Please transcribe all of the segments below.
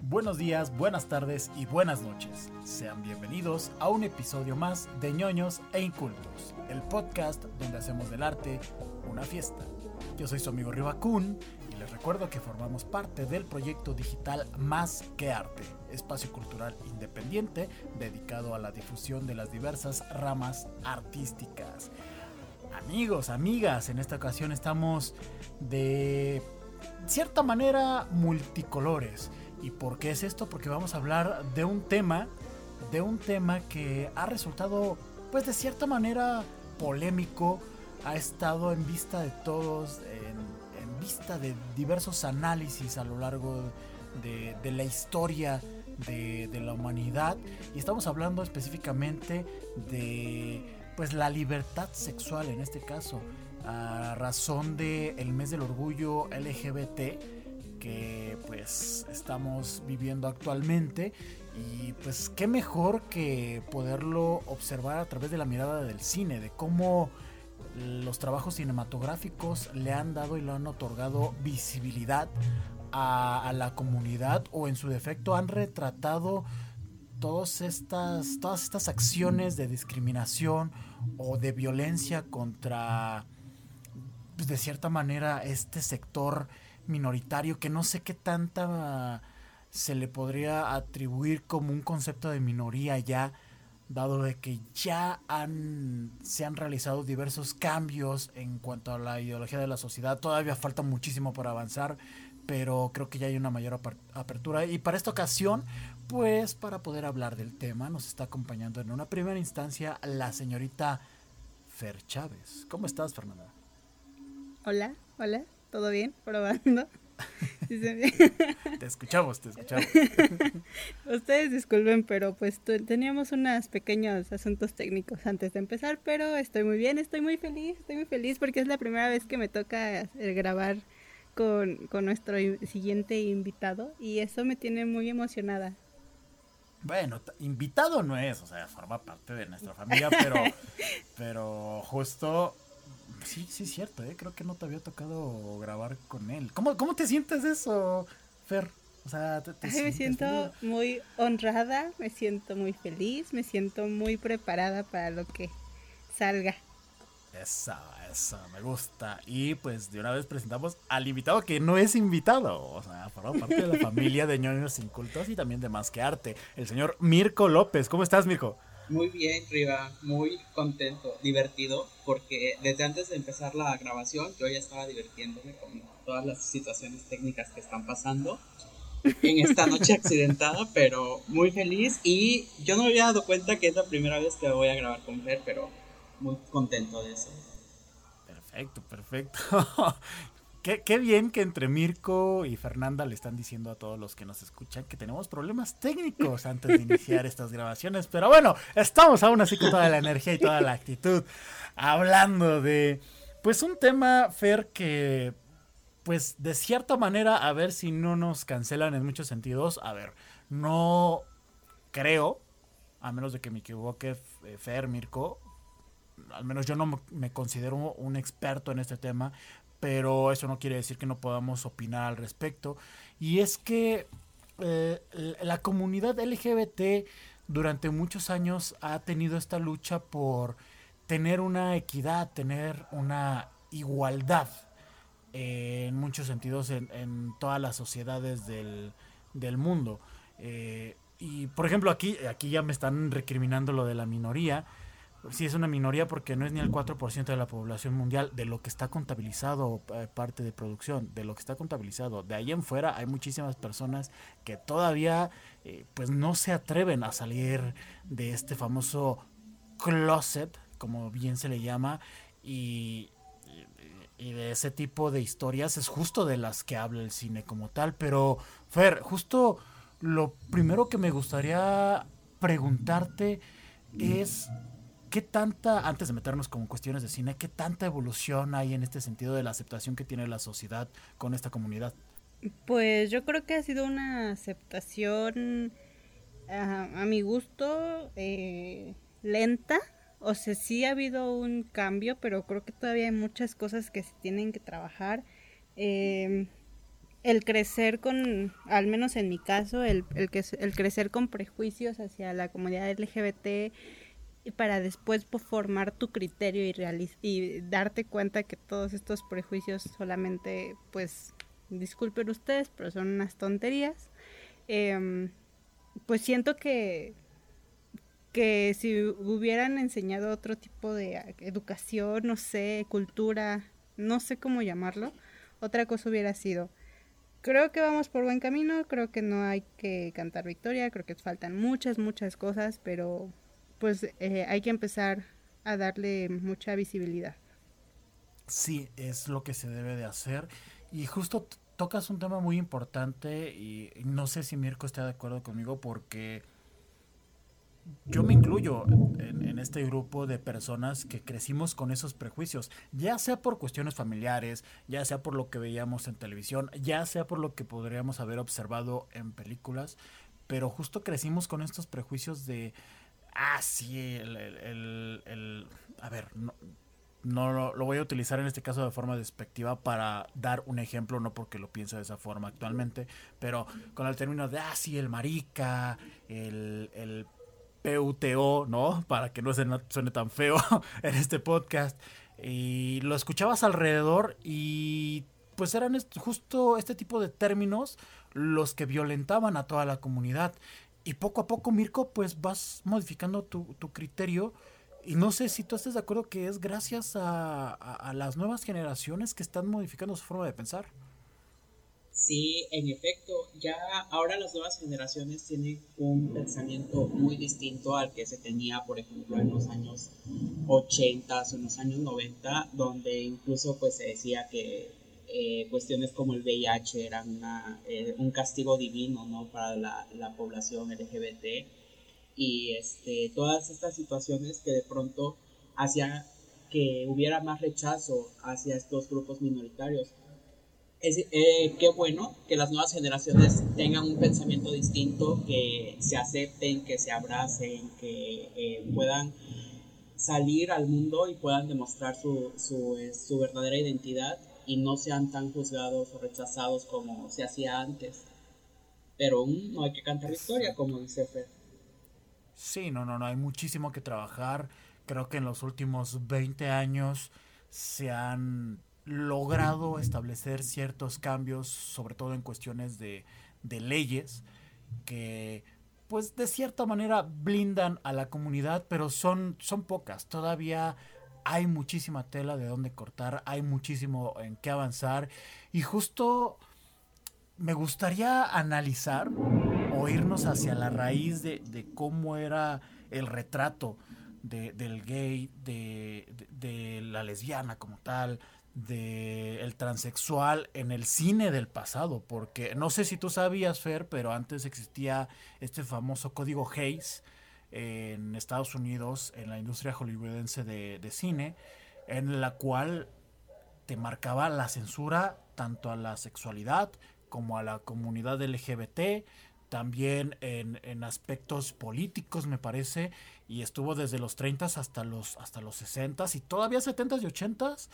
Buenos días, buenas tardes y buenas noches. Sean bienvenidos a un episodio más de ñoños e incultos, el podcast donde hacemos del arte una fiesta. Yo soy su amigo Ribacun y les recuerdo que formamos parte del proyecto digital Más que Arte, espacio cultural independiente dedicado a la difusión de las diversas ramas artísticas. Amigos, amigas, en esta ocasión estamos de cierta manera multicolores. ¿Y por qué es esto? Porque vamos a hablar de un tema, de un tema que ha resultado, pues de cierta manera, polémico, ha estado en vista de todos, en, vista de diversos análisis a lo largo de, la historia de, la humanidad. Y estamos hablando específicamente de pues la libertad sexual en este caso, a razón del el mes del orgullo LGBT que pues estamos viviendo actualmente. Y pues qué mejor que poderlo observar a través de la mirada del cine, de cómo los trabajos cinematográficos le han dado y le han otorgado visibilidad a, a la comunidad o en su defecto han retratado todas estas, todas estas acciones de discriminación o de violencia contra, pues de cierta manera, este sector minoritario que no sé qué tanta se le podría atribuir como un concepto de minoría ya dado de que ya han se han realizado diversos cambios en cuanto a la ideología de la sociedad. Todavía falta muchísimo por avanzar pero creo que ya hay una mayor apertura y para esta ocasión pues para poder hablar del tema nos está acompañando en una primera instancia la señorita Fer Chávez ¿cómo estás Fernanda? Hola, hola ¿Todo bien? ¿Probando? te escuchamos, te escuchamos. Ustedes disculpen, pero pues teníamos unos pequeños asuntos técnicos antes de empezar, pero estoy muy bien, estoy muy feliz, estoy muy feliz porque es la primera vez que me toca grabar con, con nuestro siguiente invitado y eso me tiene muy emocionada. Bueno, invitado no es, o sea, forma parte de nuestra familia, pero, pero justo Sí, sí, es cierto, ¿eh? creo que no te había tocado grabar con él. ¿Cómo, cómo te sientes eso, Fer? O sea, ¿te, te me siento muy honrada, me siento muy feliz, me siento muy preparada para lo que salga. Esa, esa, me gusta. Y pues de una vez presentamos al invitado que no es invitado. O sea, forma parte de la familia de ñoños incultos y también de Más que Arte. El señor Mirko López. ¿Cómo estás, Mirko? Muy bien, Riva, muy contento, divertido, porque desde antes de empezar la grabación yo ya estaba divirtiéndome con todas las situaciones técnicas que están pasando en esta noche accidentada, pero muy feliz y yo no me había dado cuenta que es la primera vez que voy a grabar con Fer, pero muy contento de eso. Perfecto, perfecto. Qué, bien que entre Mirko y Fernanda le están diciendo a todos los que nos escuchan que tenemos problemas técnicos antes de iniciar estas grabaciones. Pero bueno, estamos aún así con toda la energía y toda la actitud. Hablando de, pues un tema, Fer, que, pues de cierta manera, a ver si no nos cancelan en muchos sentidos. A ver, no creo, a menos de que me equivoque, Fer, Mirko, al menos yo no me considero un experto en este tema, pero eso no quiere decir que no podamos opinar al respecto. Y es que eh, la comunidad LGBT durante muchos años ha tenido esta lucha por tener una equidad, tener una igualdad eh, en muchos sentidos en, todas las sociedades del, del mundo. Eh, y por ejemplo aquí, aquí ya me están recriminando lo de la minoría sí es una minoría porque no es ni el 4% de la población mundial de lo que está contabilizado eh, parte de producción, de lo que está contabilizado. De ahí en fuera hay muchísimas personas que todavía eh, pues no se atreven a salir de este famoso closet, como bien se le llama, y, y de ese tipo de historias es justo de las que habla el cine como tal. Pero, Fer, justo lo primero que me gustaría preguntarte es ¿qué tanta, antes de meternos con cuestiones de cine, qué tanta evolución hay en este sentido de la aceptación que tiene la sociedad con esta comunidad? Pues yo creo que ha sido una aceptación a, mi gusto eh, lenta. O sea, sí ha habido un cambio, pero creo que todavía hay muchas cosas que se tienen que trabajar. em, el crecer con, al menos en mi caso, el, el, el crecer con prejuicios hacia la comunidad LGBT y para después formar tu criterio y, y darte cuenta que todos estos prejuicios solamente, pues, disculpen ustedes, pero son unas tonterías. Em, pues siento que que si hubieran enseñado otro tipo de educación, no sé, cultura, no sé cómo llamarlo, otra cosa hubiera sido. Creo que vamos por buen camino, creo que no hay que cantar victoria, creo que faltan muchas, muchas cosas, pero pues eh, hay que empezar a darle mucha visibilidad. Sí, es lo que se debe de hacer. Y justo tocas un tema muy importante y no sé si Mirko está de acuerdo conmigo porque yo me incluyo en, este grupo de personas que crecimos con esos prejuicios, ya sea por cuestiones familiares, ya sea por lo que veíamos en televisión, ya sea por lo que podríamos haber observado en películas, pero justo crecimos con estos prejuicios de, ah, sí, el, el, a ver, no, no lo, voy a utilizar en este caso de forma despectiva para dar un ejemplo, no porque lo piense de esa forma actualmente, pero con el término de, ah, sí, el marica, el, el PUTO, ¿no? Para que no suene tan feo en este podcast. Y lo escuchabas alrededor y pues eran justo este tipo de términos los que violentaban a toda la comunidad. Y poco a poco, Mirko, pues vas modificando tu, criterio. Y no sé si tú estás de acuerdo que es gracias a, a las nuevas generaciones que están modificando su forma de pensar. Sí, en efecto, ya ahora las nuevas generaciones tienen un pensamiento muy distinto al que se tenía, por ejemplo, en los años 80 o en los años 90, donde incluso pues se decía que eh, cuestiones como el VIH eran eh, un castigo divino ¿no? para la, la, población LGBT y este, todas estas situaciones que de pronto hacían que hubiera más rechazo hacia estos grupos minoritarios. Es, eh, qué bueno que las nuevas generaciones tengan un pensamiento distinto, que se acepten, que se abracen, que eh, puedan salir al mundo y puedan demostrar su, su, eh, su, verdadera identidad y no sean tan juzgados o rechazados como se hacía antes. Pero aún no hay que cantar historia, como dice Fer. Sí, no, no, no, hay muchísimo que trabajar. Creo que en los últimos 20 años se han logrado establecer ciertos cambios, sobre todo en cuestiones de, de leyes, que pues de cierta manera blindan a la comunidad, pero son, son pocas. Todavía hay muchísima tela de dónde cortar, hay muchísimo en qué avanzar. Y justo me gustaría analizar o irnos hacia la raíz de, cómo era el retrato de, del gay, de, la lesbiana como tal, de el transexual en el cine del pasado, porque no sé si tú sabías, Fer, pero antes existía este famoso código Hayes en Estados Unidos, en la industria hollywoodense de, de cine, en la cual te marcaba la censura tanto a la sexualidad como a la comunidad LGBT, también en, en, aspectos políticos, me parece, y estuvo desde los 30 hasta los, hasta los 60 y todavía 70 y 80s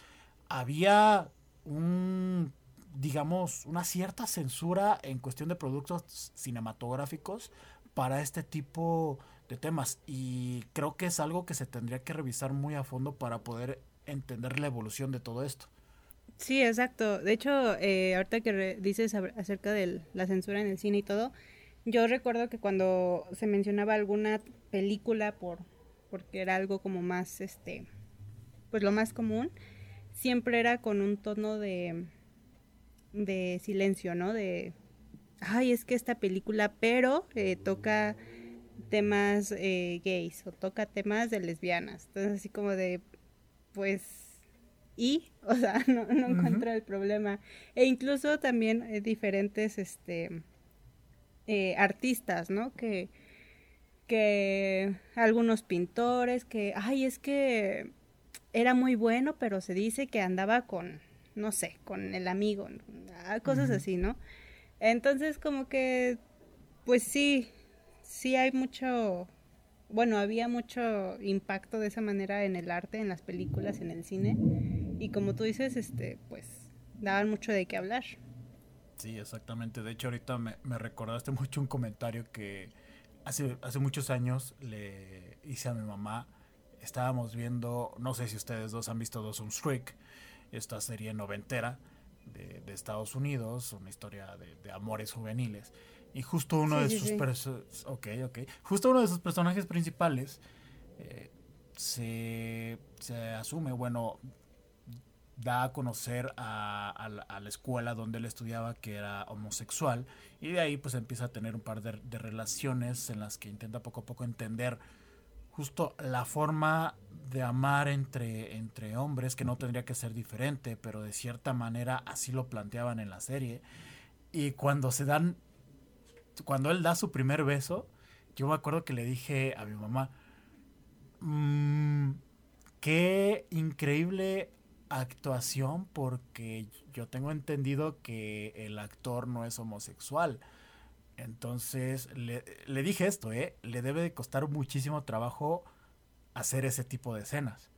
había un, digamos, una cierta censura en cuestión de productos cinematográficos para este tipo de temas. Y creo que es algo que se tendría que revisar muy a fondo para poder entender la evolución de todo esto. Sí, exacto. De hecho, eh, ahorita que dices acerca de la censura en el cine y todo, yo recuerdo que cuando se mencionaba alguna película por porque era algo como más este pues lo más común siempre era con un tono de, de silencio, ¿no? De, ay, es que esta película, pero eh, toca temas eh, gays o toca temas de lesbianas. Entonces, así como de, pues, y, o sea, no, no encuentro el problema. E incluso también eh, diferentes, este, artistas, ¿no? Que, que algunos pintores, que, ay, es que era muy bueno, pero se dice que andaba con, no sé, con el amigo, ah, cosas así, ¿no? Entonces como que, pues sí, sí hay mucho, bueno, había mucho impacto de esa manera en el arte, en las películas, en el cine, y como tú dices, este, pues daban mucho de qué hablar. Sí, exactamente. De hecho, ahorita me, me recordaste mucho un comentario que hace, hace muchos años le hice a mi mamá. Estábamos viendo, no sé si ustedes dos han visto Dawson's Creek, esta serie noventera de, de Estados Unidos, una historia de, de amores juveniles. Y justo uno Sí, de sí, sus sí. perso- okay, okay. Justo uno de sus personajes principales eh, se, se asume, bueno, da a conocer a, a la, a la escuela donde él estudiaba que era homosexual y de ahí pues empieza a tener un par de, de relaciones en las que intenta poco a poco entender justo la forma de amar entre, entre hombres que no tendría que ser diferente, pero de cierta manera así lo planteaban en la serie. Y cuando se dan, cuando él da su primer beso, yo me acuerdo que le dije a mi mamá, "Mm, qué increíble actuación porque yo tengo entendido que el actor no es homosexual. Entonces le, le dije esto, ¿eh? Le debe de costar muchísimo trabajo hacer ese tipo de escenas.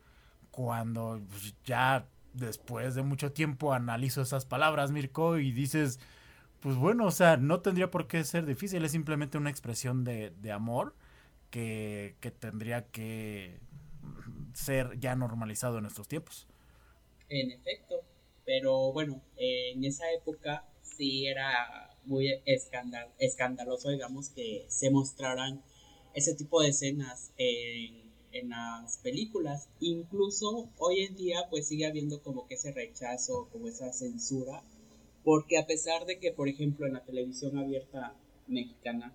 Cuando ya después de mucho tiempo analizo esas palabras, Mirko, y dices, pues bueno, o sea, no tendría por qué ser difícil, es simplemente una expresión de, de amor que, que tendría que ser ya normalizado en nuestros tiempos. En efecto, pero bueno, eh, en esa época sí era muy escandal, escandaloso, digamos, que se mostraran ese tipo de escenas en, en las películas. Incluso hoy en día pues sigue habiendo como que ese rechazo, como esa censura, porque a pesar de que, por ejemplo, en la televisión abierta mexicana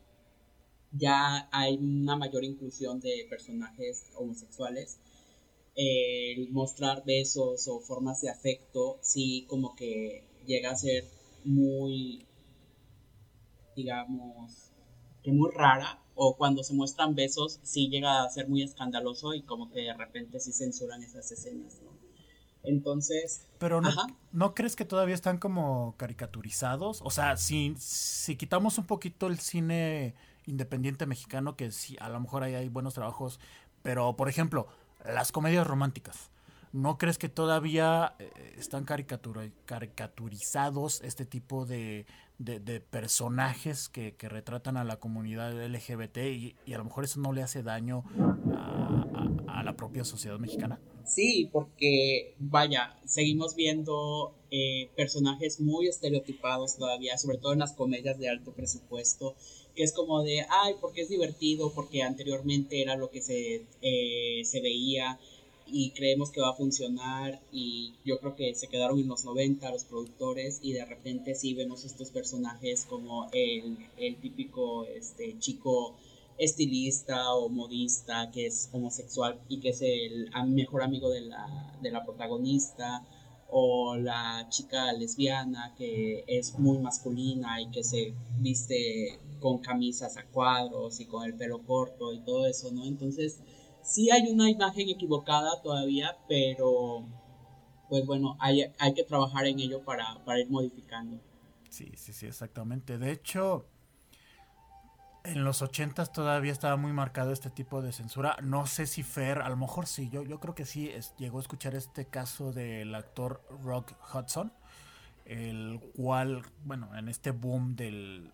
ya hay una mayor inclusión de personajes homosexuales, el mostrar besos o formas de afecto sí como que llega a ser muy digamos que muy rara o cuando se muestran besos sí llega a ser muy escandaloso y como que de repente sí censuran esas escenas. Entonces Pero no. ¿no crees que todavía están como caricaturizados? O sea, si, si quitamos un poquito el cine independiente mexicano, que sí, a lo mejor ahí hay buenos trabajos, pero por ejemplo, las comedias románticas, ¿no crees que todavía eh, están caricatura- caricaturizados este tipo de, de- de personajes que, que retratan a la comunidad LGBT y, y a lo mejor eso no le hace daño a- a- la propia sociedad mexicana? Sí, porque vaya, seguimos viendo eh, personajes muy estereotipados todavía, sobre todo en las comedias de alto presupuesto, que es como de, ay, porque es divertido, porque anteriormente era lo que se, eh, se veía y creemos que va a funcionar y yo creo que se quedaron en los 90 los productores y de repente sí vemos estos personajes como el, el típico este, chico estilista o modista que es homosexual y que es el mejor amigo de la, de la protagonista o la chica lesbiana que es muy masculina y que se viste con camisas a cuadros y con el pelo corto y todo eso, ¿no? Entonces, sí hay una imagen equivocada todavía, pero pues bueno, hay, hay que trabajar en ello para, para ir modificando. Sí, sí, sí, exactamente. De hecho, en los ochentas todavía estaba muy marcado este tipo de censura. No sé si Fer, a lo mejor sí, yo, yo creo que sí llegó a escuchar este caso del actor Rock Hudson, el cual, bueno, en este boom del,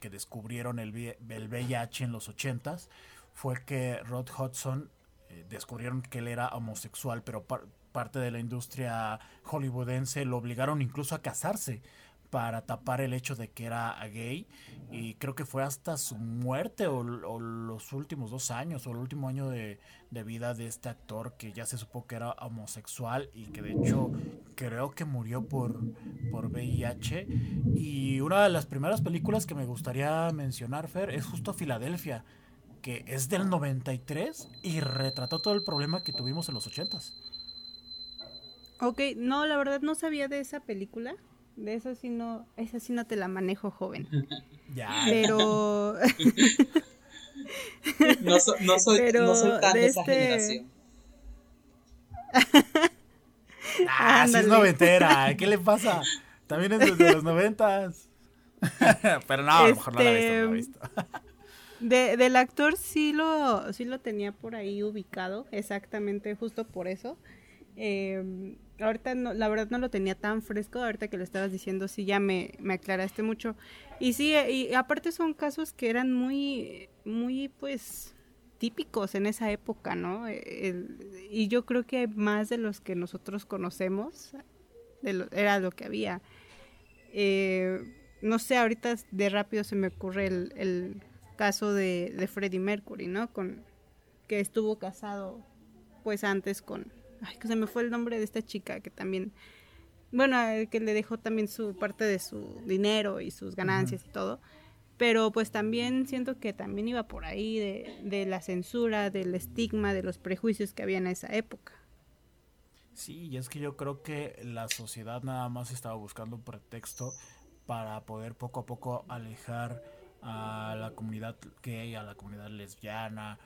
que descubrieron el, el VIH en los ochentas, fue que Rod Hudson eh, descubrieron que él era homosexual, pero par- parte de la industria hollywoodense lo obligaron incluso a casarse para tapar el hecho de que era gay y creo que fue hasta su muerte o, los últimos dos años o el último año de, de vida de este actor que ya se supo que era homosexual y que de hecho creo que murió por, por VIH y una de las primeras películas que me gustaría mencionar Fer es justo Filadelfia que es del 93 y retrató todo el problema que tuvimos en los 80s. Ok, no, la verdad no sabía de esa película. De eso sí no, esa sí no te la manejo, joven. Ya. Pero No, so- no soy, Pero no soy tan de, de esa este- generación. Ah, sí es noventera. ¿Qué le pasa? También es desde los noventas. Pero no, a lo mejor no la he visto, no la he visto. de, del actor sí lo, sí lo tenía por ahí ubicado, exactamente justo por eso. Eh, ahorita no, la verdad no lo tenía tan fresco, ahorita que lo estabas diciendo sí ya me, me aclaraste mucho. Y sí, y aparte son casos que eran muy, muy pues típicos en esa época, ¿no? y yo creo que más de los que nosotros conocemos, era lo que había. Eh, no sé, ahorita de rápido se me ocurre el, el caso de, de Freddie Mercury, ¿no? Con, que estuvo casado pues antes con... Ay, que se me fue el nombre de esta chica que también... Bueno, que le dejó también su parte de su dinero y sus ganancias y todo pero pues también siento que también iba por ahí de, de, la censura, del estigma, de los prejuicios que había en esa época. Sí, y es que yo creo que la sociedad nada más estaba buscando un pretexto para poder poco a poco alejar a la comunidad gay, a la comunidad lesbiana,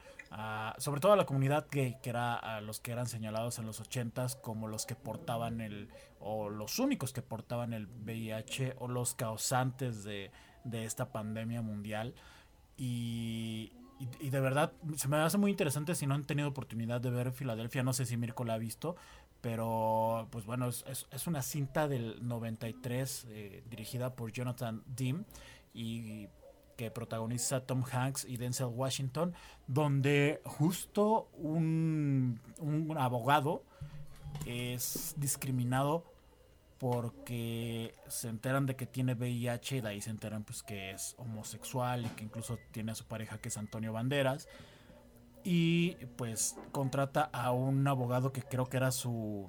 sobre todo a la comunidad gay, que era a los que eran señalados en los ochentas como los que portaban el, o los únicos que portaban el VIH o los causantes de, de esta pandemia mundial. Y, de verdad se me hace muy interesante si no han tenido oportunidad de ver Filadelfia, no sé si Mirko la ha visto, pero pues bueno, es, es, una cinta del 93 eh, dirigida por Jonathan Dean y que protagoniza Tom Hanks y Denzel Washington, donde justo un, un abogado es discriminado porque se enteran de que tiene VIH y de ahí se enteran pues que es homosexual y que incluso tiene a su pareja que es Antonio Banderas y pues contrata a un abogado que creo que era su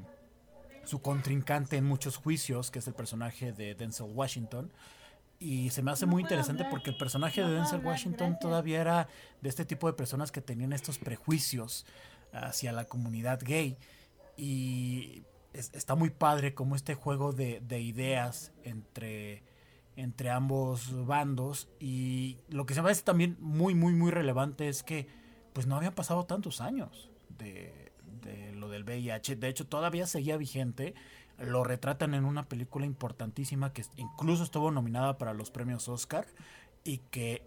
su contrincante en muchos juicios, que es el personaje de Denzel Washington. Y se me hace muy interesante porque el personaje de Denzel Washington todavía era de este tipo de personas que tenían estos prejuicios hacia la comunidad gay. Y está muy padre como este juego de, ideas entre, entre ambos bandos y lo que se me hace también muy, muy, muy relevante es que pues no habían pasado tantos años de, de lo del VIH, de hecho todavía seguía vigente, lo retratan en una película importantísima que incluso estuvo nominada para los premios Oscar y que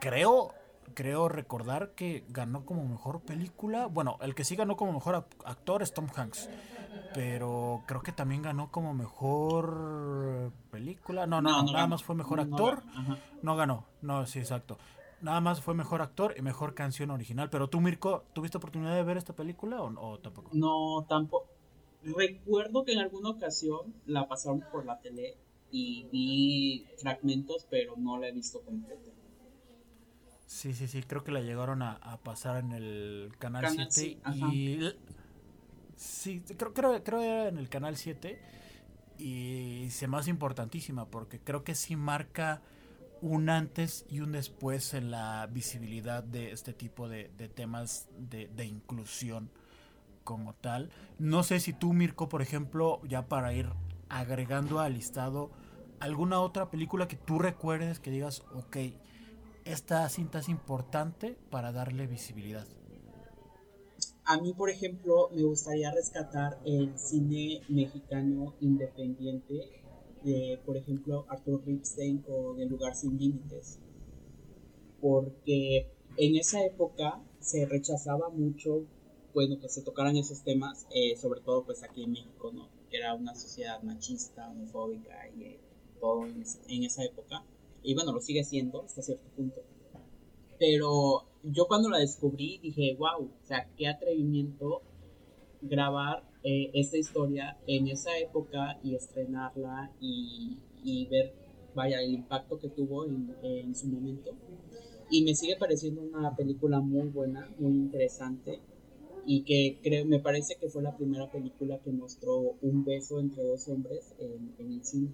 creo creo recordar que ganó como mejor película. Bueno, el que sí ganó como mejor actor es Tom Hanks pero creo que también ganó como mejor película. No, no, nada más fue mejor actor. No, ganó, no, sí, exacto. Nada más fue mejor actor y mejor canción original. Pero tú, Mirko, ¿tuviste oportunidad de ver esta película o, tampoco? No, tampoco. Recuerdo que en alguna ocasión la pasaron por la tele y vi fragmentos, pero no la he visto completa. Sí, sí, sí, creo que la llegaron a, pasar en el canal, 7 y Sí, creo, creo, creo era en el canal 7 y se me hace importantísima porque creo que sí marca un antes y un después en la visibilidad de este tipo de, temas de, de, inclusión como tal. No sé si tú, Mirko, por ejemplo, ya para ir agregando al listado, alguna otra película que tú recuerdes que digas, ok, esta cinta es importante para darle visibilidad. A mí, por ejemplo, me gustaría rescatar el cine mexicano independiente de, por ejemplo, Arthur Ripstein con El lugar sin límites. Porque en esa época se rechazaba mucho, bueno, que se tocaran esos temas, eh, sobre todo pues aquí en México, ¿no? Que era una sociedad machista, homofóbica y eh, todo en, en esa época. Y bueno, lo sigue siendo hasta cierto punto. Pero yo cuando la descubrí dije, wow, o sea, qué atrevimiento grabar eh, esta historia en esa época y estrenarla y, ver, vaya, el impacto que tuvo en, su momento. Y me sigue pareciendo una película muy buena, muy interesante y que creo, me parece que fue la primera película que mostró un beso entre dos hombres en, en el cine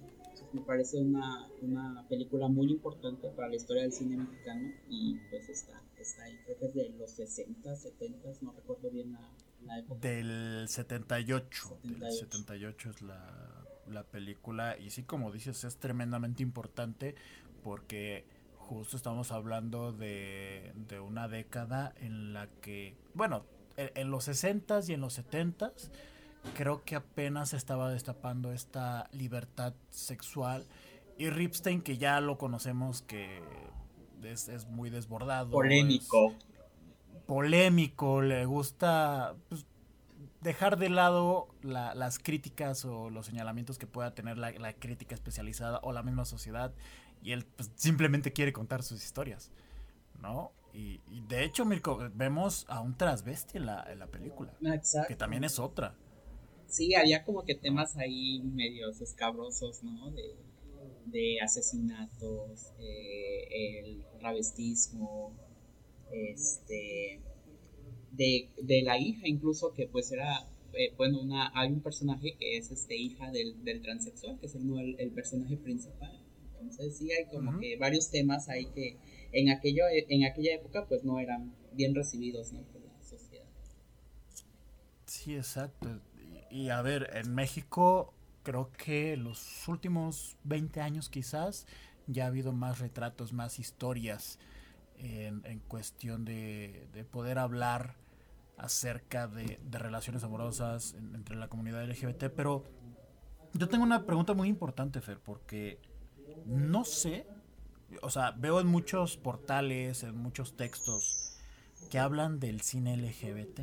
me parece una, una, película muy importante para la historia del cine mexicano y pues está, está ahí, creo que es de los 60, 70, no recuerdo bien la, época. Del 78, 78. del 78 es la, la película y sí, como dices, es tremendamente importante porque justo estamos hablando de, de una década en la que, bueno, en, los 60s y en los 70s, creo que apenas estaba destapando esta libertad sexual. Y Ripstein, que ya lo conocemos, que es, muy desbordado. Polémico. Polémico, le gusta. Pues, dejar de lado las críticas o los señalamientos que pueda tener la, crítica especializada o la misma sociedad y él pues, simplemente quiere contar sus historias, ¿no? Y, de hecho, Mirko, vemos a un transvesti en la, en la película, Exacto. que también es otra. Sí, había como que temas ahí medios escabrosos, ¿no? De, de asesinatos, eh, el travestismo, este, de, de, la hija incluso que pues era, eh, bueno, una, hay un personaje que es este hija del, del transexual, que es el, el, personaje principal. Entonces sí hay como que varios temas ahí que en, aquello, en aquella época pues no eran bien recibidos ¿no? por la sociedad. Sí, exacto. Y, a ver, en México creo que los últimos 20 años quizás ya ha habido más retratos, más historias en, en cuestión de, de, poder hablar acerca de, de relaciones amorosas entre la comunidad LGBT, pero yo tengo una pregunta muy importante, Fer, porque no sé, o sea, veo en muchos portales, en muchos textos que hablan del cine LGBT,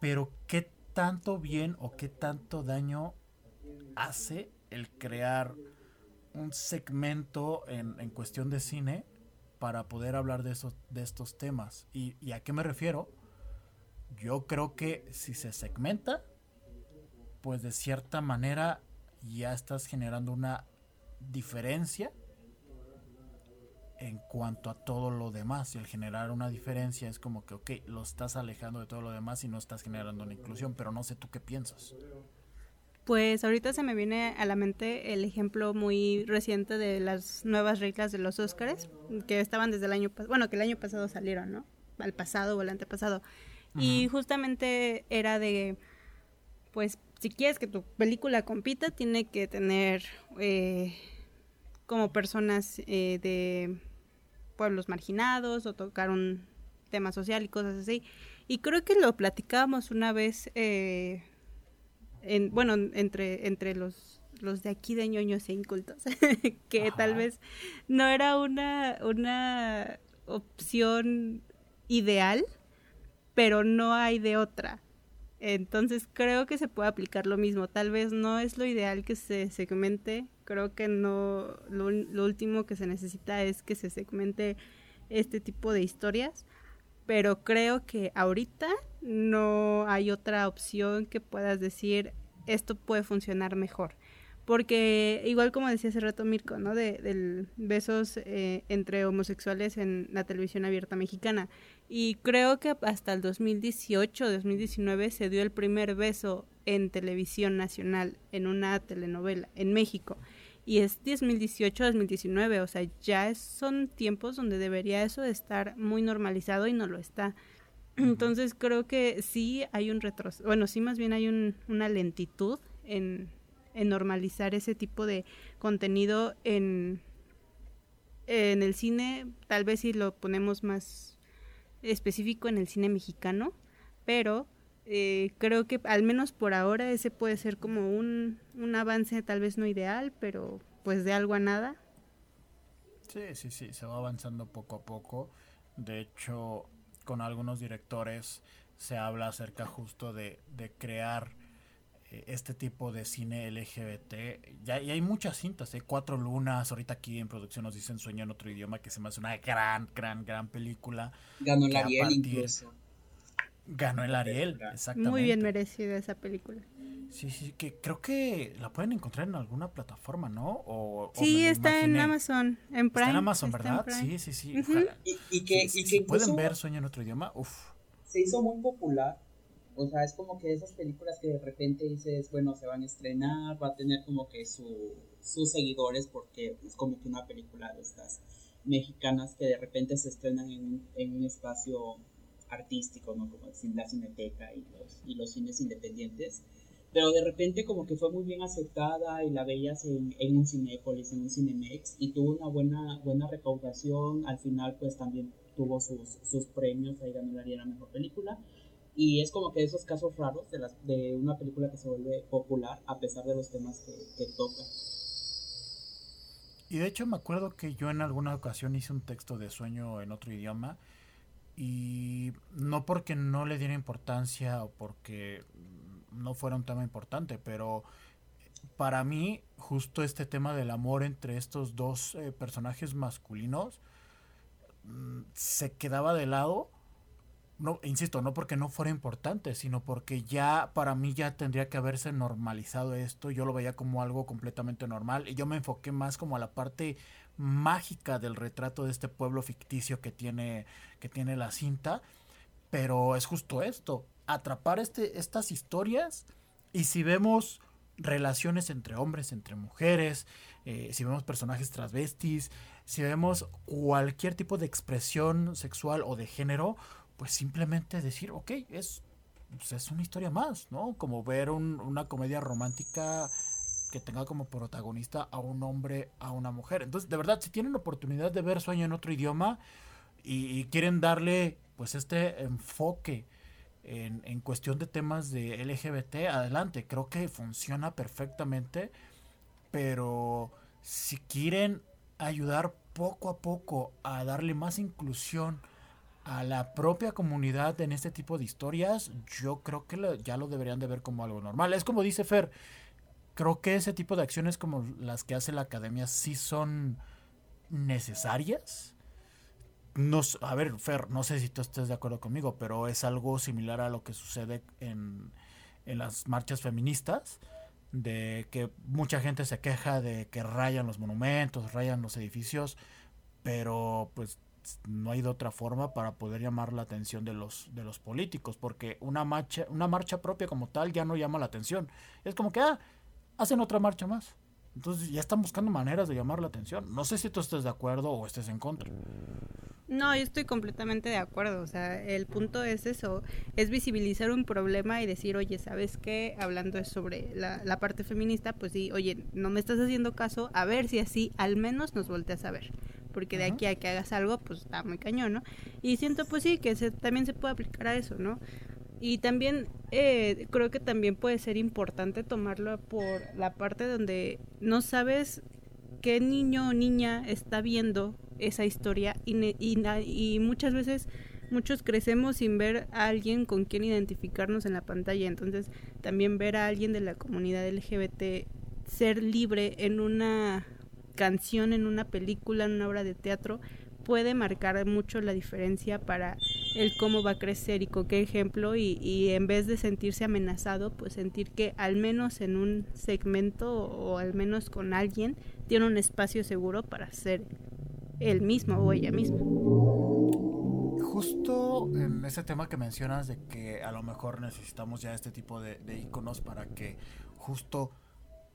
pero ¿qué tanto bien o qué tanto daño hace el crear un segmento en, en cuestión de cine para poder hablar de, esos, de estos temas. ¿Y, ¿Y a qué me refiero? Yo creo que si se segmenta, pues de cierta manera ya estás generando una diferencia en cuanto a todo lo demás. Y al generar una diferencia es como que, ok, lo estás alejando de todo lo demás y no estás generando una inclusión, pero no sé tú qué piensas. Pues ahorita se me viene a la mente el ejemplo muy reciente de las nuevas reglas de los Óscares, que estaban desde el año pasado, bueno, que el año pasado salieron, ¿no? Al pasado o el antepasado. Y justamente era de, pues, si quieres que tu película compita, tiene que tener eh, como personas eh, de pueblos marginados o tocar un tema social y cosas así. Y creo que lo platicábamos una vez eh, bueno, entre, entre los, los de aquí de ñoños e incultos, que tal vez no era una, una opción ideal, pero no hay de otra. Entonces creo que se puede aplicar lo mismo. Tal vez no es lo ideal que se segmente. Creo que no. Lo, lo, último que se necesita es que se segmente este tipo de historias pero creo que ahorita no hay otra opción que puedas decir esto puede funcionar mejor. Porque igual como decía hace rato Mirko, ¿no? De, besos eh, entre homosexuales en la televisión abierta mexicana. Y creo que hasta el 2018, 2019 se dio el primer beso en televisión nacional, en una telenovela, en México y es 2018-2019, o sea, ya son tiempos donde debería eso de estar muy normalizado y no lo está. Entonces creo que sí hay un retroceso, bueno, sí más bien hay un, una lentitud en, en, normalizar ese tipo de contenido en, en el cine, tal vez si lo ponemos más específico en el cine mexicano, pero eh, creo que al menos por ahora ese puede ser como un, un avance tal vez no ideal, pero pues de algo a nada. Sí, sí, sí, se va avanzando poco a poco. De hecho, con algunos directores se habla acerca justo de, de crear este tipo de cine LGBT. Ya, y hay muchas cintas, hay ¿eh? Cuatro Lunas, ahorita aquí en producción nos dicen Sueño en otro idioma, que se me hace una gran, gran, gran película. Ganó el Ariel incluso. Ganó el Ariel, exactamente. Muy bien merecida esa película. Sí, sí, que creo que la pueden encontrar en alguna plataforma, ¿no? O, sí, está en Amazon, en Prime. Está en Amazon, ¿verdad? Sí, sí, sí. y, que, y pueden ver Sueño en otro idioma, uff. Se hizo muy popular. O sea, es como que esas películas que de repente dices, bueno, se van a estrenar, va a tener como que su, sus seguidores, porque es como que una película de estas mexicanas que de repente se estrenan en, en un espacio artístico, ¿no? Como la Cineteca y los, y los cines independientes. Pero de repente como que fue muy bien aceptada y la veías en, en un Cinépolis, en un Cinemex y tuvo una buena, buena recaudación. Al final pues también tuvo sus, sus premios, ahí ganó la Mejor Película. Y es como que esos casos raros de, las, de una película que se vuelve popular a pesar de los temas que, que toca. Y de hecho me acuerdo que yo en alguna ocasión hice un texto de sueño en otro idioma y no porque no le diera importancia o porque no fuera un tema importante, pero para mí justo este tema del amor entre estos dos eh, personajes masculinos mm, se quedaba de lado. No, insisto, no porque no fuera importante, sino porque ya para mí ya tendría que haberse normalizado esto. Yo lo veía como algo completamente normal y yo me enfoqué más como a la parte mágica del retrato de este pueblo ficticio que tiene, que tiene la cinta. Pero es justo esto, atrapar este, estas historias y si vemos relaciones entre hombres, entre mujeres, eh, si vemos personajes transvestis, si vemos cualquier tipo de expresión sexual o de género, pues simplemente decir, ok, es, pues es una historia más, ¿no? Como ver una comedia romántica que tenga como protagonista a un hombre, a una mujer. Entonces, de verdad, si tienen oportunidad de ver Sueño en otro idioma y, y quieren darle pues este enfoque en, en, cuestión de temas de LGBT, adelante, creo que funciona perfectamente, pero si quieren ayudar poco a poco a darle más inclusión a la propia comunidad en este tipo de historias, yo creo que ya lo deberían de ver como algo normal. Es como dice Fer, creo que ese tipo de acciones como las que hace la academia sí son necesarias a ver, Fer, no sé si tú estés de acuerdo conmigo, pero es algo similar a lo que sucede en, en las marchas feministas, de que mucha gente se queja de que rayan los monumentos, rayan los edificios, pero pues no hay de otra forma para poder llamar la atención de los de los políticos, porque una marcha una marcha propia como tal ya no llama la atención. Es como que ah, hacen otra marcha más. Entonces ya están buscando maneras de llamar la atención. No sé si tú estés de acuerdo o estés en contra. No, yo estoy completamente de acuerdo. O sea, el punto es eso, es visibilizar un problema y decir, oye, ¿sabes qué? Hablando sobre la, la parte feminista, pues sí, oye, no me estás haciendo caso, a ver si así al menos nos volteas a ver. Porque de aquí a que hagas algo, pues está muy cañón, ¿no? Y siento, pues sí, que se, también se puede aplicar a eso, ¿no? Y también eh, creo que también puede ser importante tomarlo por la parte donde no sabes qué niño o niña está viendo esa historia y, y, muchas veces muchos crecemos sin ver a alguien con quien identificarnos en la pantalla. Entonces, también ver a alguien de la comunidad LGBT ser libre en una canción, en una película, en una obra de teatro, puede marcar mucho la diferencia para el cómo va a crecer y con qué ejemplo y, en vez de sentirse amenazado, pues sentir que al menos en un segmento o al menos con alguien tiene un espacio seguro para ser él mismo o ella misma. Justo en ese tema que mencionas de que a lo mejor necesitamos ya este tipo de, iconos para que justo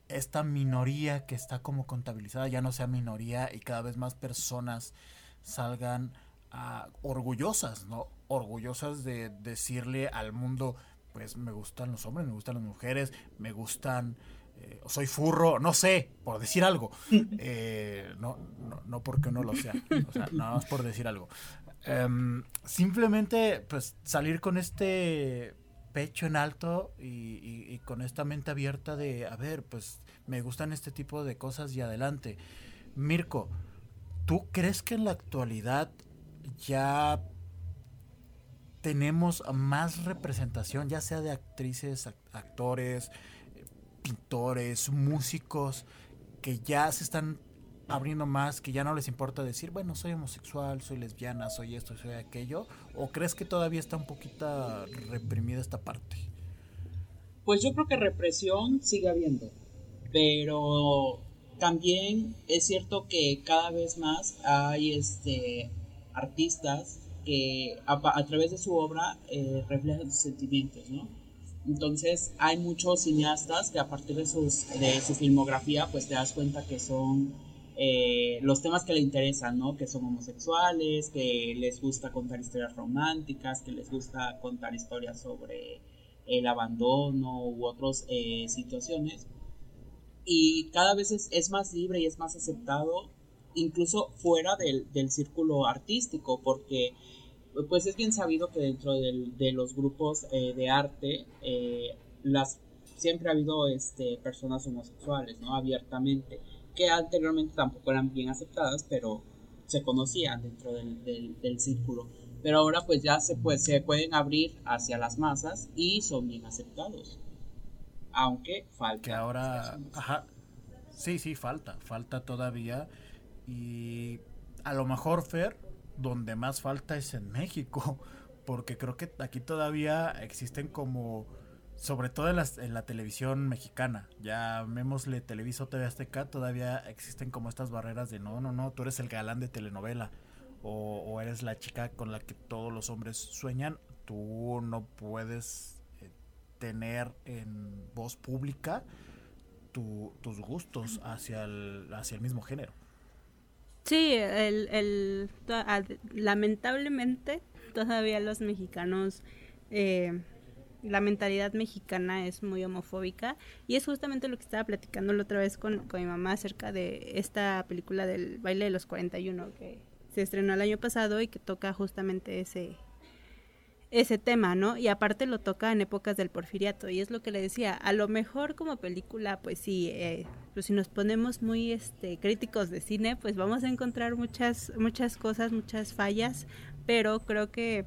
esta minoría que está como contabilizada ya no sea minoría y cada vez más personas salgan ah, orgullosas, ¿no? Orgullosas de decirle al mundo, pues me gustan los hombres, me gustan las mujeres, me gustan eh, soy furro, no sé, por decir algo. Eh, no, no, porque uno lo sea, o sea, nada más por decir algo. Em, simplemente, pues, salir con este pecho en alto y, con esta mente abierta de, a ver, pues, me gustan este tipo de cosas y adelante. Mirko, ¿tú crees que en la actualidad ya tenemos más representación, ya sea de actrices, actores, pintores, músicos que ya se están abriendo más, que ya no les importa decir, bueno, soy homosexual, soy lesbiana, soy esto, soy aquello? ¿O crees que todavía está un poquito reprimida esta parte? Pues yo creo que represión sigue habiendo, pero también es cierto que cada vez más hay este artistas que a, través de su obra eh, reflejan sus sentimientos, ¿no? Entonces hay muchos cineastas que a partir de, sus, de su filmografía pues te das cuenta que son eh, los temas que le interesan, ¿no? Que son homosexuales, que les gusta contar historias románticas, que les gusta contar historias sobre el abandono u otras eh, situaciones. Y cada vez es, más libre y es más aceptado, incluso fuera del, círculo artístico, porque pues es bien sabido que dentro de los grupos eh, de arte eh, siempre ha habido este personas homosexuales no abiertamente que anteriormente tampoco eran bien aceptadas pero se conocían dentro del, del, círculo pero ahora pues ya se, pues, se pueden abrir hacia las masas y son bien aceptados. Aunque falta. Que ahora, ajá, sí, sí, falta, falta todavía y a lo mejor Fer, donde más falta es en México, porque creo que aquí todavía existen como sobre todo en, las, en, la televisión mexicana. Ya vémosle Televiso TV Azteca, todavía existen como estas barreras de no, no, no, tú eres el galán de telenovela o, eres la chica con la que todos los hombres sueñan, tú no puedes eh, tener en voz pública tus gustos hacia el, hacia el mismo género. Sí, el, el, lamentablemente todavía los mexicanos eh, la mentalidad mexicana es muy homofóbica y es justamente lo que estaba platicando la otra vez con, mi mamá acerca de esta película del baile de los 41 que se estrenó el año pasado y que toca justamente ese ese tema, ¿no? Y aparte lo toca en épocas del porfiriato y es lo que le decía, a lo mejor como película, pues sí, eh, pues si nos ponemos muy este críticos de cine, pues vamos a encontrar muchas muchas cosas, muchas fallas, pero creo que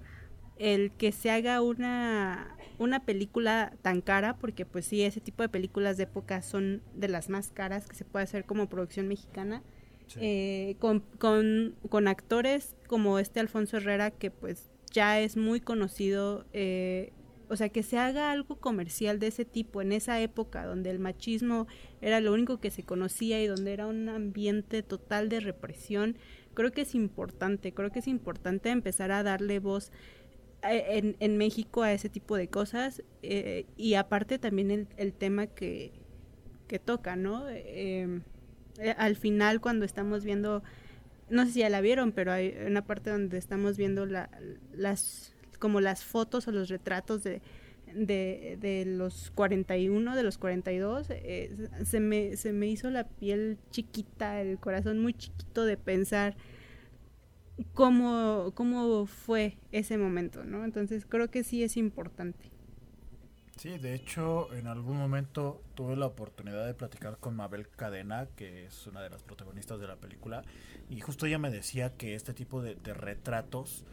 el que se haga una, una película tan cara, porque pues sí, ese tipo de películas de época son de las más caras que se puede hacer como producción mexicana, eh, con, con, con, actores como este Alfonso Herrera, que pues ya es muy conocido, eh, o sea, que se haga algo comercial de ese tipo en esa época donde el machismo era lo único que se conocía y donde era un ambiente total de represión, creo que es importante, creo que es importante empezar a darle voz en, en, México a ese tipo de cosas eh, y aparte también el, el tema que, que, toca, ¿no? Em, eh, al final cuando estamos viendo, no sé si ya la vieron, pero hay una parte donde estamos viendo la, las como las fotos o los retratos de, de, de los 41, de los 42, eh, se, me, se me hizo la piel chiquita, el corazón muy chiquito de pensar cómo, cómo fue ese momento, ¿no? Entonces creo que sí es importante. Sí, de hecho, en algún momento tuve la oportunidad de platicar con Mabel Cadena, que es una de las protagonistas de la película, y justo ella me decía que este tipo de, retratos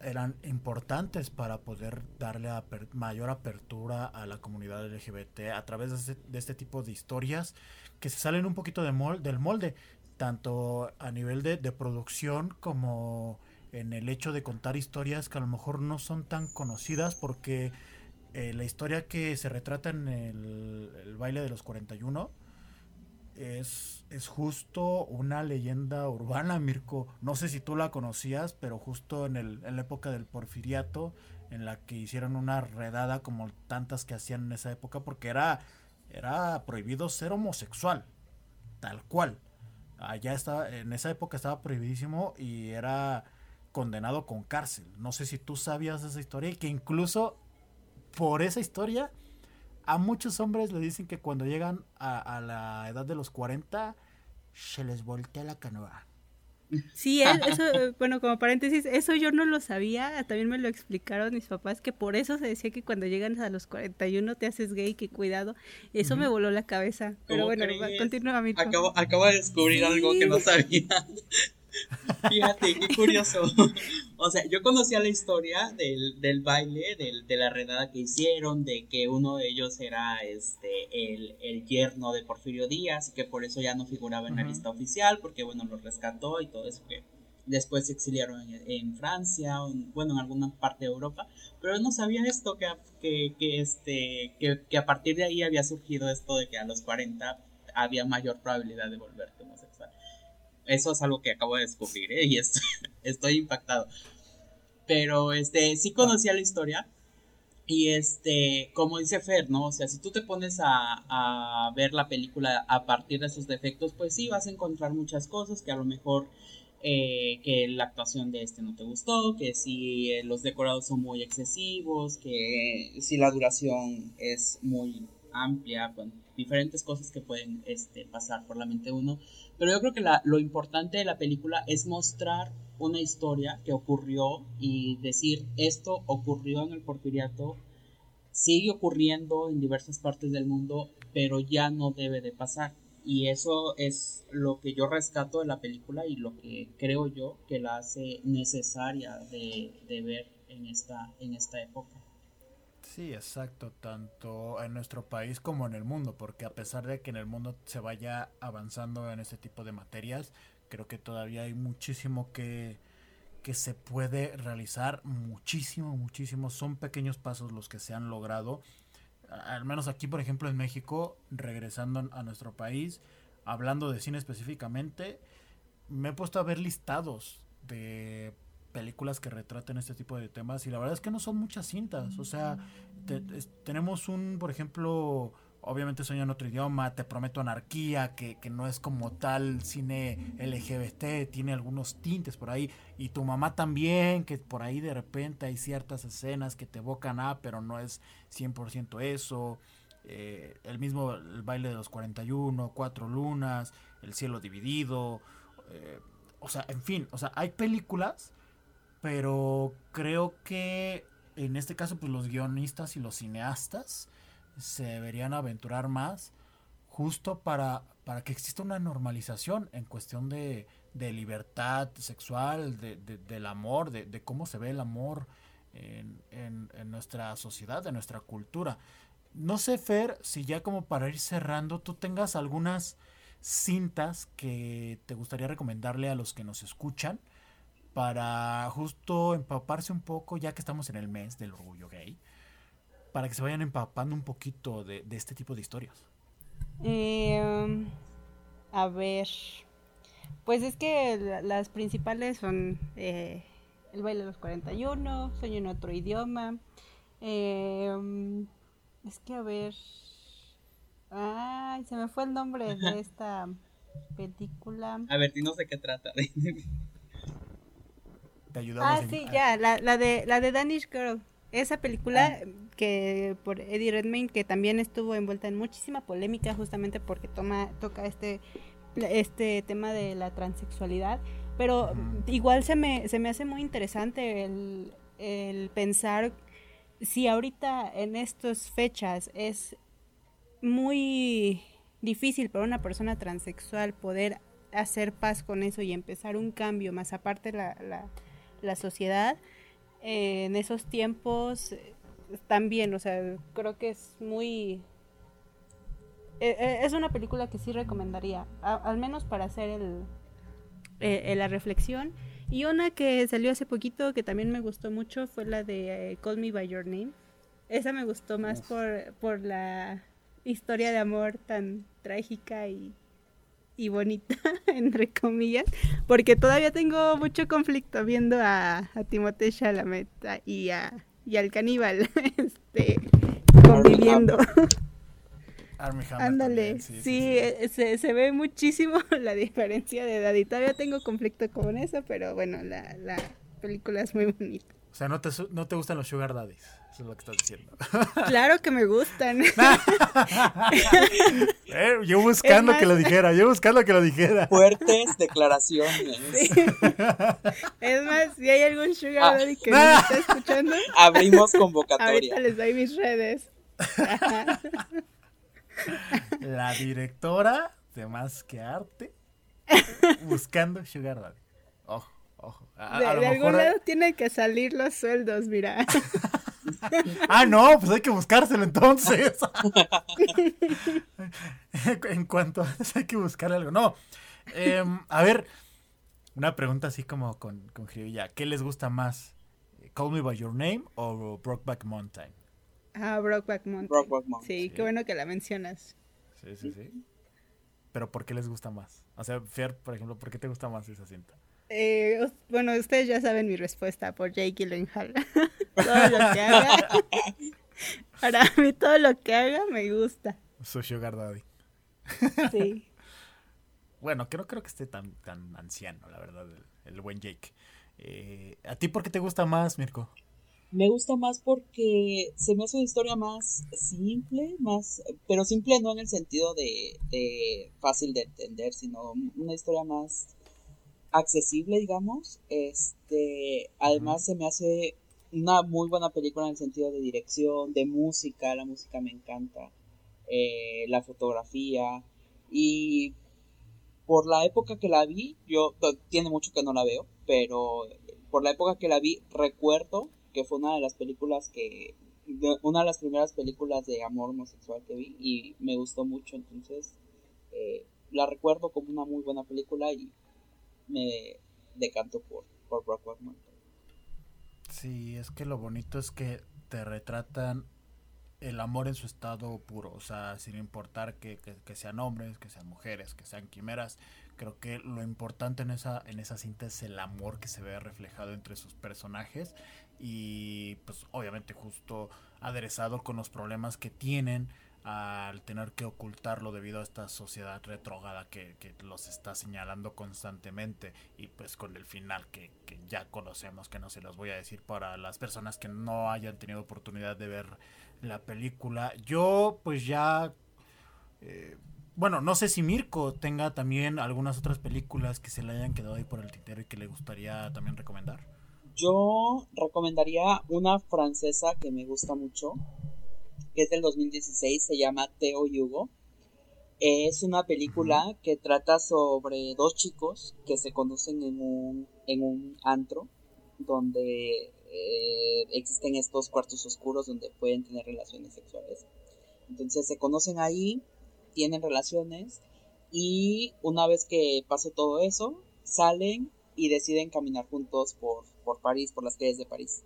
eran importantes para poder darle mayor apertura a la comunidad LGBT a través de este, de este, tipo de historias que se salen un poquito de mol del molde tanto a nivel de, producción como en el hecho de contar historias que a lo mejor no son tan conocidas porque eh, la historia que se retrata en el, baile de los 41 es, es justo una leyenda urbana, Mirko. No sé si tú la conocías, pero justo en, el, en la época del porfiriato, en la que hicieron una redada como tantas que hacían en esa época, porque era, era prohibido ser homosexual, tal cual allá estaba, en esa época estaba prohibidísimo y era condenado con cárcel. No sé si tú sabías esa historia y que incluso por esa historia a muchos hombres le dicen que cuando llegan a, a la edad de los 40 se les voltea la canoa. Sí, eso, bueno, como paréntesis, eso yo no lo sabía, también me lo explicaron mis papás, que por eso se decía que cuando llegan a los 41 te haces gay, que cuidado, eso me voló la cabeza, pero bueno, continúa mi acabo, acabo de descubrir algo que no sabía. Fíjate, qué curioso. O sea, yo conocía la historia del, del baile, del, de la redada que hicieron, de que uno de ellos era este el, el yerno de Porfirio Díaz y que por eso ya no figuraba en la lista oficial, porque bueno, lo rescató y todo eso que después se exiliaron en, Francia, o bueno, en alguna parte de Europa, pero no sabía esto, que, que, que este, que, que a partir de ahí había surgido esto de que a los 40 había mayor probabilidad de volverte homosexual. Eso es algo que acabo de descubrir, ¿eh? Y estoy, estoy impactado. Pero, este, sí conocía la historia. Y este, como dice Fer, ¿no? O sea, si tú te pones a, a, ver la película a partir de sus defectos, pues sí vas a encontrar muchas cosas que a lo mejor eh, que la actuación de este no te gustó, que si eh, los decorados son muy excesivos, que si la duración es muy amplia, con diferentes cosas que pueden este, pasar por la mente de uno. Pero yo creo que la, lo importante de la película es mostrar una historia que ocurrió y decir esto ocurrió en el porfiriato, sigue ocurriendo en diversas partes del mundo, pero ya no debe de pasar. Y eso es lo que yo rescato de la película y lo que creo yo que la hace necesaria de, ver en esta, en esta época. Sí, exacto, tanto en nuestro país como en el mundo, porque a pesar de que en el mundo se vaya avanzando en este tipo de materias, creo que todavía hay muchísimo que, que se puede realizar, muchísimo, muchísimo, son pequeños pasos los que se han logrado, al menos aquí, por ejemplo, en México, regresando a nuestro país, hablando de cine específicamente, me he puesto a ver listados de películas que retraten este tipo de temas y la verdad es que no son muchas cintas. O sea, tenemos un, por ejemplo, obviamente Sueño en otro idioma, Te prometo anarquía, que, que, no es como tal cine LGBT, tiene algunos tintes por ahí. Y tu mamá también, que por ahí de repente hay ciertas escenas que te evocan a, pero no es 100% eso. Eh, el mismo el baile de los 41, Cuatro Lunas, El cielo dividido. Eh, o sea, en fin, o sea, hay películas pero creo que en este caso pues los guionistas y los cineastas se deberían aventurar más justo para, para que exista una normalización en cuestión de, de libertad sexual, de, del amor, de, cómo se ve el amor en, en, en, nuestra sociedad, en nuestra cultura. No sé, Fer, si ya como para ir cerrando, tú tengas algunas cintas que te gustaría recomendarle a los que nos escuchan para justo empaparse un poco, ya que estamos en el mes del orgullo gay, para que se vayan empapando un poquito de, este tipo de historias. Em, a ver, pues es que las principales son eh, El baile de los 41, Sueño en otro idioma. Em, es que a ver... Ay, se me fue el nombre de esta película. A ver, no sé qué trata. Ah, sí, ya, la, la, de, la de Danish Girl. Esa película ah. que por Eddie Redmayne, que también estuvo envuelta en muchísima polémica justamente porque toma, toca este, este tema de la transexualidad. Pero igual se me, se me hace muy interesante el, el pensar si ahorita en estas fechas es muy difícil para una persona transexual poder hacer paz con eso y empezar un cambio, más aparte la, la la sociedad eh, en esos tiempos eh, también, o sea, creo que es muy... Eh, es una película que sí recomendaría, al menos para hacer el, la reflexión. Y una que salió hace poquito que también me gustó mucho fue la de Call Me By Your Name. Esa me gustó más por, por la historia de amor tan trágica y y bonita, entre comillas, porque todavía tengo mucho conflicto viendo a, a Timothée Chalamet y, a, y al caníbal este, conviviendo. Ándale, sí, eh, Se, se, ve muchísimo la diferencia de edad y todavía tengo conflicto con eso, pero bueno, la, la película es muy bonita. O sea, no te, no te gustan los sugar daddies. Eso es lo que estás diciendo. Claro que me gustan. Eh, yo buscando que lo dijera, yo buscando que lo dijera. Fuertes declaraciones. Es más, si hay algún sugar ah. daddy que me está escuchando. Abrimos convocatoria. Ahorita les doy mis redes. La directora de Más que Arte buscando sugar daddy. Ojo. De, algún lado tienen que salir los sueldos, mira. ah, no, pues hay que buscárselo entonces. en cuanto a eso hay que buscar algo. No. Em, a ver, una pregunta así como con, con ¿Qué les gusta más? ¿Call Me By Your Name o Brokeback Mountain? Ah, Brokeback Mountain. Sí, qué bueno que la mencionas. Sí, sí, sí. Pero ¿por qué les gusta más? O sea, Fer, por ejemplo, ¿por qué te gusta más esa cinta? Eh, bueno, ustedes ya saben mi respuesta por Jake Gyllenhaal. todo lo que haga. Para mí todo lo que haga me gusta. Su sugar daddy. Sí. bueno, que no creo que esté tan, tan anciano, la verdad, el, buen Jake. Eh, ¿A ti por qué te gusta más, Mirko? Me gusta más porque se me hace una historia más simple, más, pero simple no en el sentido de, de fácil de entender, sino una historia más accesible, digamos. Este, además se me hace una muy buena película en el sentido de dirección, de música, la música me encanta, eh, la fotografía Y por la época que la vi, yo tiene mucho que no la veo, pero por la época que la vi recuerdo que fue una de las películas que una de las primeras películas de amor homosexual que vi y me gustó mucho, entonces eh, la recuerdo como una muy buena película y me decanto por, por Brockback Mountain. Sí, es que lo bonito es que te retratan el amor en su estado puro, o sea, sin importar que, que, sean hombres, que sean mujeres, que sean quimeras, creo que lo importante en esa, en esa cinta es el amor que se ve reflejado entre sus personajes y pues obviamente justo aderezado con los problemas que tienen al tener que ocultarlo debido a esta sociedad retrógrada que, que, los está señalando constantemente y pues con el final que, que, ya conocemos que no se los voy a decir para las personas que no hayan tenido oportunidad de ver la película. Yo pues ya eh, bueno no sé si Mirko tenga también algunas otras películas que se le hayan quedado ahí por el tintero y que le gustaría también recomendar. Yo recomendaría una francesa que me gusta mucho, que es del 2016, se llama Teo Hugo. Es una película que trata sobre dos chicos que se conocen en un, en un antro donde eh, existen estos cuartos oscuros donde pueden tener relaciones sexuales. Entonces se conocen ahí, tienen relaciones y una vez que pasa todo eso, salen y deciden caminar juntos por, por París, por las calles de París.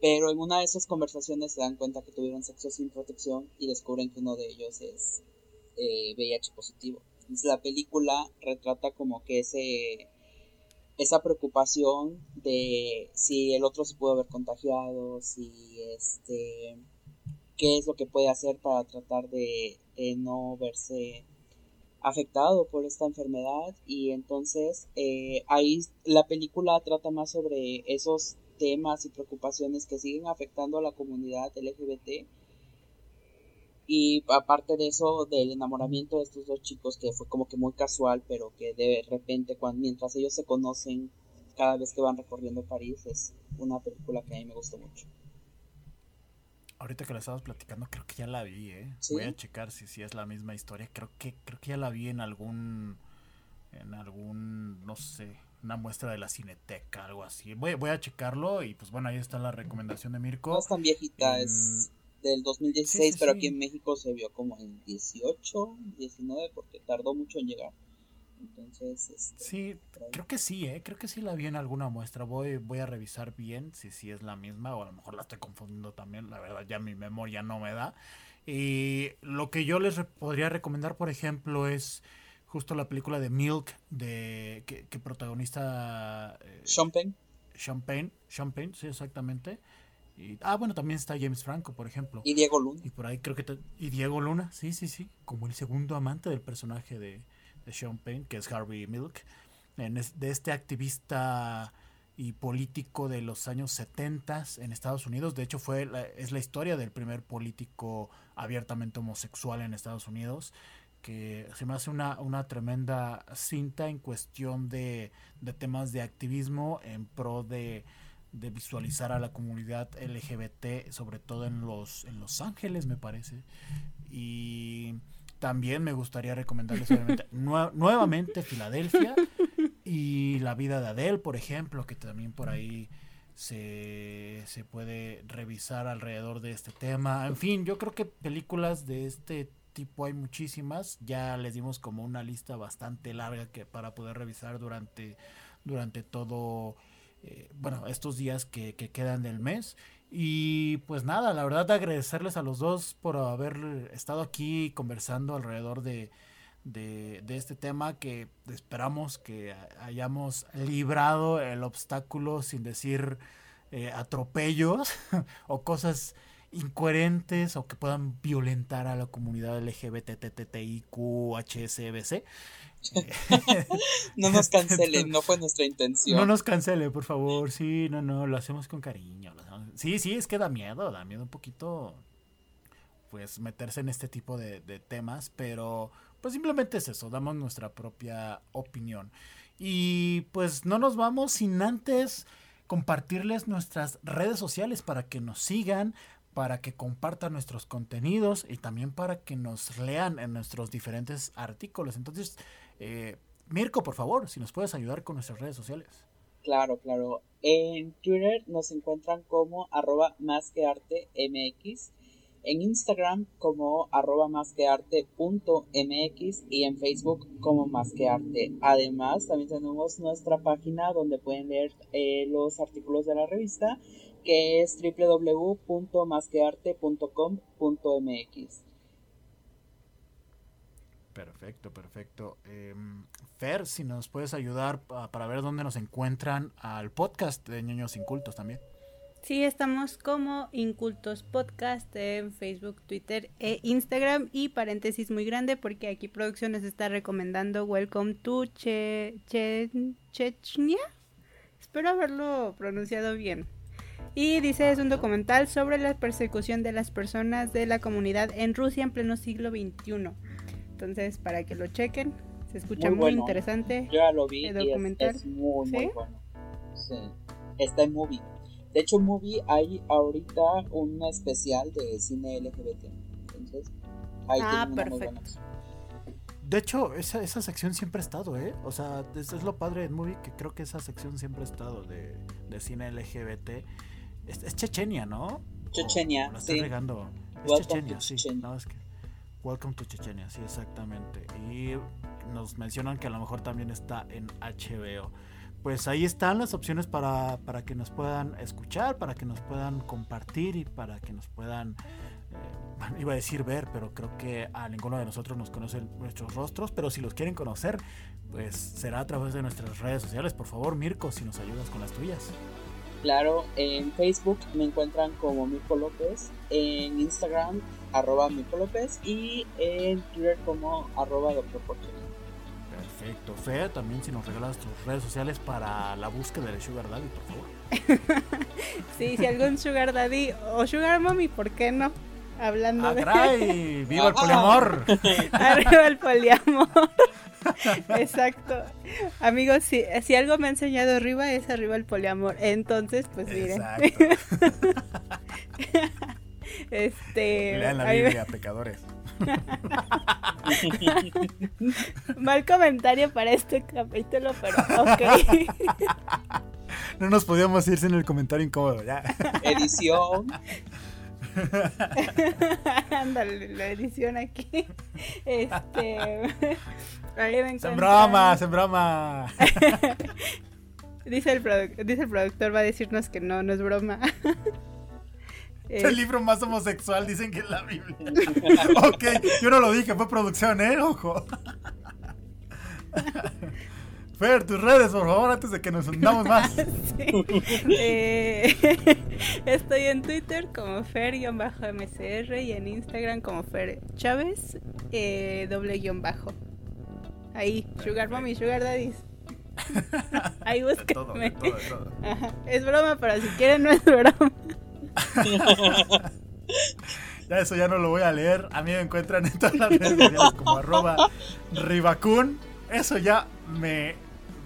Pero en una de esas conversaciones se dan cuenta que tuvieron sexo sin protección y descubren que uno de ellos es eh, VIH positivo. Entonces la película retrata como que ese esa preocupación de si el otro se pudo haber contagiado, si este qué es lo que puede hacer para tratar de, de no verse afectado por esta enfermedad y entonces eh, ahí la película trata más sobre esos temas y preocupaciones que siguen afectando a la comunidad LGBT y aparte de eso del enamoramiento de estos dos chicos que fue como que muy casual pero que de repente cuando mientras ellos se conocen cada vez que van recorriendo París es una película que a mí me gustó mucho Ahorita que la estabas platicando, creo que ya la vi, ¿eh? Voy a checar si, si es la misma historia. Creo que creo que ya la vi en algún en algún no sé, una muestra de la Cineteca, algo así. Voy, voy a checarlo y pues bueno, ahí está la recomendación de Mirko. No es tan viejita, es del 2016, pero aquí en México se vio como en 18, 19 porque tardó mucho en llegar. Entonces, este, sí, creo que sí, ¿eh? creo que sí la vi en alguna muestra. Voy, voy a revisar bien si, si es la misma o a lo mejor la estoy confundiendo también. La verdad, ya mi memoria no me da. Y lo que yo les podría recomendar, por ejemplo, es justo la película de Milk de que, que protagoniza eh, Champagne. Champagne, Champagne, sí, exactamente. Y, ah, bueno, también está James Franco, por ejemplo. Y Diego Luna. Y por ahí creo que... y Diego Luna, sí, sí, sí. Como el segundo amante del personaje de, de Sean Payne, que es Harvey Milk, de este activista y político de los años 70 en Estados Unidos. De hecho, fue es la historia del primer político abiertamente homosexual en Estados Unidos, que se me hace una, una tremenda cinta en cuestión de, de temas de activismo en pro de, de, visualizar a la comunidad LGBT, sobre todo en Los, en los Ángeles, me parece. Y también me gustaría recomendarles nuevamente Filadelfia y La vida de Adele, por ejemplo, que también por ahí se, se puede revisar alrededor de este tema. En fin, yo creo que películas de este hay muchísimas. Ya les dimos como una lista bastante larga que para poder revisar durante, durante todo, eh, bueno, estos días que, que quedan del mes. Y pues nada, la verdad agradecerles a los dos por haber estado aquí conversando alrededor de, de, este tema que esperamos que hayamos librado el obstáculo sin decir eh, atropellos o cosas incoherentes o que puedan violentar a la comunidad LGBTTIQ HSBC. no nos cancelen, no fue nuestra intención. No nos cancele, por favor. Sí, no, no, lo hacemos con cariño. Sí, sí, es que da miedo, da miedo un poquito, pues, meterse en este tipo de, de temas, pero pues simplemente es eso, damos nuestra propia opinión. Y pues no nos vamos sin antes compartirles nuestras redes sociales para que nos sigan, para que compartan nuestros contenidos y también para que nos lean en nuestros diferentes artículos. Entonces, eh, Mirko, por favor, si nos puedes ayudar con nuestras redes sociales. Claro, claro. En Twitter nos encuentran como arroba más que arte mx, en Instagram como arroba más que arte punto mx y en Facebook como más que arte. Además, también tenemos nuestra página donde pueden leer eh, los artículos de la revista que es www.masquearte.com.mx. Perfecto, perfecto. Em, Fer, si nos puedes ayudar para ver dónde nos encuentran al podcast de Niños Incultos también. Sí, estamos como Incultos Podcast en Facebook, Twitter e Instagram. Y paréntesis muy grande porque aquí Producciones está recomendando Welcome to che, Chechnya. Espero haberlo pronunciado bien. Y dice, es un documental sobre la persecución de las personas de la comunidad en Rusia en pleno siglo XXI. Entonces, para que lo chequen, se escucha muy, interesante. Yo ya lo vi el documental. es, muy, muy bueno. Sí. Está en Movie. De hecho, en Movie hay ahorita un especial de cine LGBT. Entonces, ahí ah, perfecto. De hecho, esa, esa sección siempre ha estado, ¿eh? O sea, eso es lo padre de Movie, que creo que esa sección siempre ha estado de, de cine LGBT. Es, Chechenia, ¿no? Chechenia, sí. regando. Es Chechenia, sí. es que... Welcome to Chechenia, sí, exactamente. Y nos mencionan que a lo mejor también está en HBO. Pues ahí están las opciones para, para que nos puedan escuchar, para que nos puedan compartir y para que nos puedan, eh, iba a decir ver, pero creo que a ninguno de nosotros nos conocen nuestros rostros, pero si los quieren conocer, pues será a través de nuestras redes sociales. Por favor, Mirko, si nos ayudas con las tuyas. Claro, en Facebook me encuentran como Mirko López, en Instagram arroba Mirko López y en Twitter como arroba Doctor Perfecto. Fe, también si nos regalas tus redes sociales para la búsqueda de Sugar Daddy, por favor. sí, si algún Sugar Daddy o Sugar Mommy, ¿por qué no? Hablando ah, de... ¡Viva el poliamor! Arriba el poliamor. Exacto. Amigos, si, si algo me ha enseñado arriba es arriba el poliamor. Entonces, pues miren. este. Lean la Biblia, pecadores. Mal comentario para este capítulo, pero ok. No nos podíamos ir sin el comentario incómodo, ya. Edición. Ándale, la edición aquí. Este. En broma, en broma. dice, el dice el productor, va a decirnos que no, no es broma. el libro más homosexual dicen que es la Biblia. ok, yo no lo dije, fue producción, ¿eh? Ojo. Fer, tus redes, por favor, antes de que nos hundamos más. Eh, estoy en Twitter como Fer-MCR y en Instagram como Fer Chávez, eh, doble guion bajo. Ahí, Sugar Mommy, Sugar Daddies. Ahí búsquenme. Es broma, pero si quieren no es broma. ya eso ya no lo voy a leer. A mí me encuentran en todas las redes sociales como arroba ribacun. Eso ya me,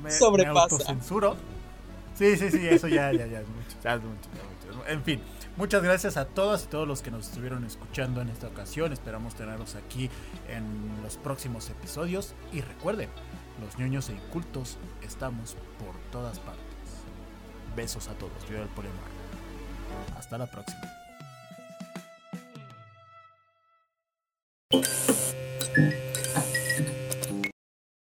me, Sobrepasa. autocensuro. Sí, sí, sí, eso ya, ya, ya es mucho, ya es mucho, ya es mucho. En fin, muchas gracias a todas y todos los que nos estuvieron escuchando en esta ocasión. Esperamos tenerlos aquí en los próximos episodios. Y recuerden, los ñoños e incultos estamos por todas partes. Besos a todos. Yo el poliamor. Hasta la próxima.